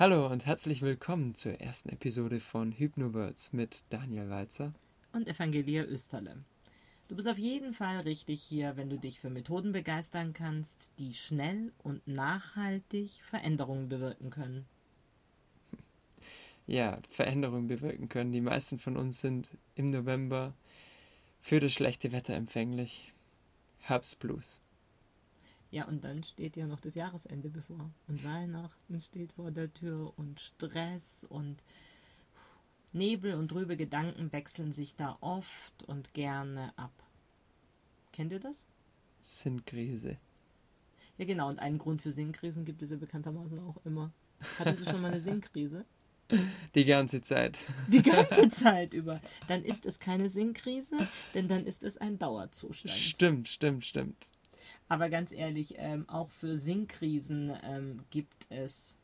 Hallo und herzlich willkommen zur ersten Episode von Hypnowords mit Daniel Walzer und Evangelia Österle. Du bist auf jeden Fall richtig hier, wenn du dich für Methoden begeistern kannst, die schnell und nachhaltig Veränderungen bewirken können. Ja, Veränderungen bewirken können. Die meisten von uns sind im November für das schlechte Wetter empfänglich. Herbstblues. Ja, und dann steht ja noch das Jahresende bevor. Und Weihnachten steht vor der Tür und Stress und Nebel und trübe Gedanken wechseln sich da oft und gerne ab. Kennt ihr das? Sinnkrise. Ja, genau. Und einen Grund für Sinnkrisen gibt es ja bekanntermaßen auch immer. Hattest du schon mal eine Sinnkrise? Die ganze Zeit. Die ganze Zeit über. Dann ist es keine Sinnkrise, denn dann ist es ein Dauerzustand. Stimmt, stimmt, stimmt. Aber ganz ehrlich, ähm, auch für Sinnkrisen ähm, gibt es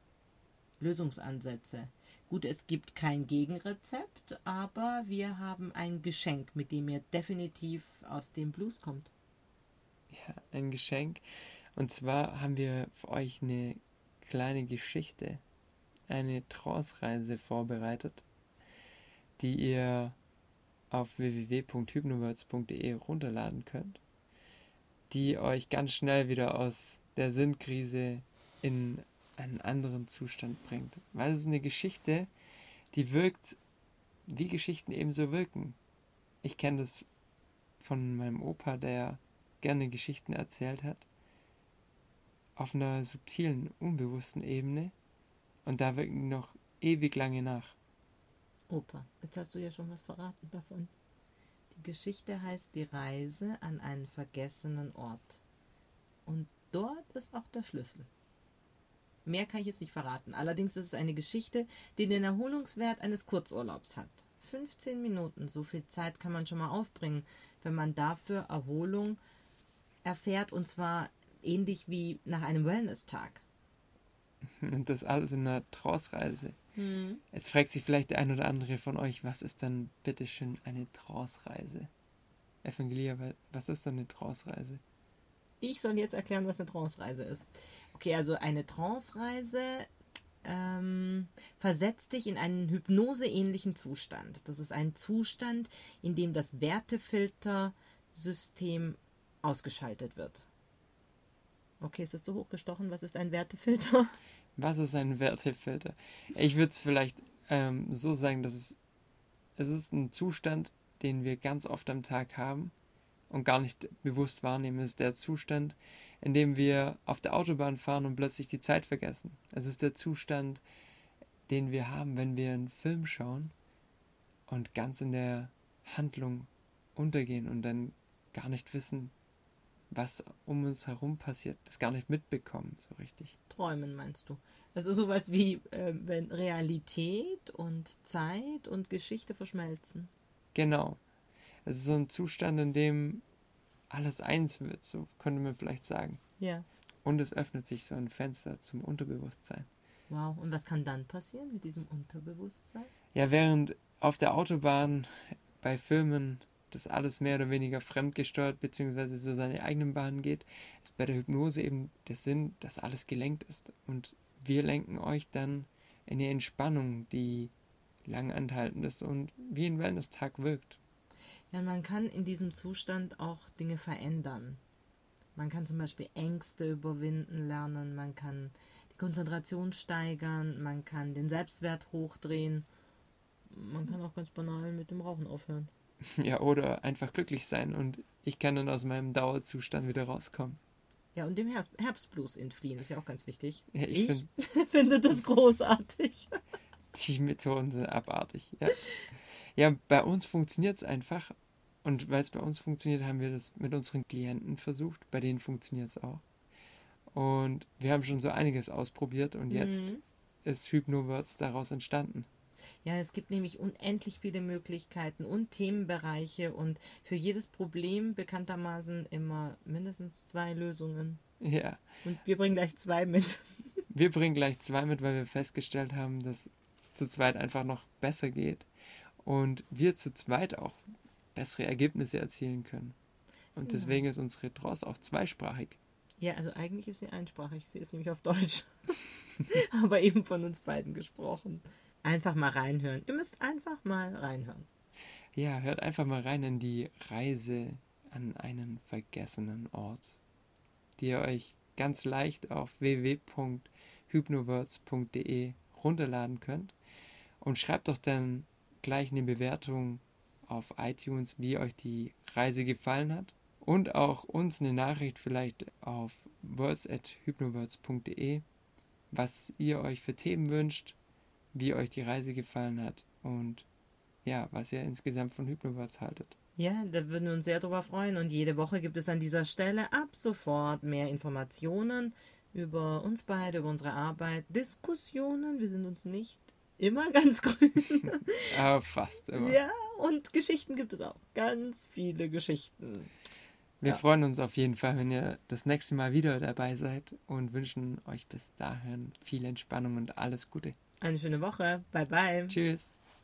Lösungsansätze. Gut, es gibt kein Gegenrezept, aber wir haben ein Geschenk, mit dem ihr definitiv aus dem Blues kommt. Ja, ein Geschenk. Und zwar haben wir für euch eine kleine Geschichte, eine Trance-Reise vorbereitet, die ihr auf www.hypnowords.de runterladen könnt die euch ganz schnell wieder aus der Sinnkrise in einen anderen Zustand bringt. Weil es ist eine Geschichte, die wirkt, wie Geschichten ebenso wirken. Ich kenne das von meinem Opa, der gerne Geschichten erzählt hat, auf einer subtilen, unbewussten Ebene und da wirken die noch ewig lange nach. Opa, jetzt hast du ja schon was verraten davon. Die Geschichte heißt Die Reise an einen vergessenen Ort. Und dort ist auch der Schlüssel. Mehr kann ich jetzt nicht verraten. Allerdings ist es eine Geschichte, die den Erholungswert eines Kurzurlaubs hat. 15 Minuten, so viel Zeit kann man schon mal aufbringen, wenn man dafür Erholung erfährt und zwar ähnlich wie nach einem Wellness-Tag. Und das alles in einer Trance-Reise. Hm. Jetzt fragt sich vielleicht der ein oder andere von euch, was ist dann bitteschön eine Trance-Reise? Evangelia, was ist dann eine Trance-Reise? Ich soll jetzt erklären, was eine Trance-Reise ist. Okay, also eine Trance-Reise ähm, versetzt dich in einen hypnoseähnlichen Zustand. Das ist ein Zustand, in dem das Wertefiltersystem ausgeschaltet wird. Okay, ist das zu hochgestochen? Was ist ein Wertefilter? Was ist ein Wertefilter? Ich würde es vielleicht ähm, so sagen, dass es, es ist ein Zustand, den wir ganz oft am Tag haben und gar nicht bewusst wahrnehmen. Es ist der Zustand, in dem wir auf der Autobahn fahren und plötzlich die Zeit vergessen. Es ist der Zustand, den wir haben, wenn wir einen Film schauen und ganz in der Handlung untergehen und dann gar nicht wissen, was um uns herum passiert, das gar nicht mitbekommen, so richtig. Träumen meinst du? Also sowas wie, äh, wenn Realität und Zeit und Geschichte verschmelzen. Genau. Es ist so ein Zustand, in dem alles eins wird, so könnte man vielleicht sagen. Ja. Und es öffnet sich so ein Fenster zum Unterbewusstsein. Wow, und was kann dann passieren mit diesem Unterbewusstsein? Ja, während auf der Autobahn bei Filmen das alles mehr oder weniger fremdgesteuert bzw. so seine eigenen Bahnen geht, ist bei der Hypnose eben der Sinn, dass alles gelenkt ist. Und wir lenken euch dann in die Entspannung, die lang anhaltend ist und wie ein Wellness-Tag wirkt. Ja, man kann in diesem Zustand auch Dinge verändern. Man kann zum Beispiel Ängste überwinden lernen, man kann die Konzentration steigern, man kann den Selbstwert hochdrehen, man kann auch ganz banal mit dem Rauchen aufhören. Ja, oder einfach glücklich sein und ich kann dann aus meinem Dauerzustand wieder rauskommen. Ja, und dem Herbst Herbstblues entfliehen, ist ja auch ganz wichtig. Ja, ich, ich find, finde das großartig. Die Methoden sind abartig. Ja, ja bei uns funktioniert es einfach. Und weil es bei uns funktioniert, haben wir das mit unseren Klienten versucht. Bei denen funktioniert es auch. Und wir haben schon so einiges ausprobiert und jetzt mhm. ist Hypnowords daraus entstanden. Ja, es gibt nämlich unendlich viele Möglichkeiten und Themenbereiche und für jedes Problem bekanntermaßen immer mindestens zwei Lösungen. Ja. Und wir bringen gleich zwei mit. Wir bringen gleich zwei mit, weil wir festgestellt haben, dass es zu zweit einfach noch besser geht und wir zu zweit auch bessere Ergebnisse erzielen können. Und deswegen ja. ist unsere Trance auch zweisprachig. Ja, also eigentlich ist sie einsprachig. Sie ist nämlich auf Deutsch. Aber eben von uns beiden gesprochen. Einfach mal reinhören. Ihr müsst einfach mal reinhören. Ja, hört einfach mal rein in die Reise an einen vergessenen Ort, die ihr euch ganz leicht auf www.hypnowords.de runterladen könnt. Und schreibt doch dann gleich eine Bewertung auf iTunes, wie euch die Reise gefallen hat. Und auch uns eine Nachricht vielleicht auf words.hypnowords.de, was ihr euch für Themen wünscht, wie euch die Reise gefallen hat und ja, was ihr insgesamt von Hypnowords haltet. Ja, da würden wir uns sehr darüber freuen. Und jede Woche gibt es an dieser Stelle ab sofort mehr Informationen über uns beide, über unsere Arbeit, Diskussionen. Wir sind uns nicht immer ganz grün. Aber fast immer. Ja, und Geschichten gibt es auch. Ganz viele Geschichten. Wir Ja. freuen uns auf jeden Fall, wenn ihr das nächste Mal wieder dabei seid und wünschen euch bis dahin viel Entspannung und alles Gute. Eine schöne Woche. Bye bye. Tschüss.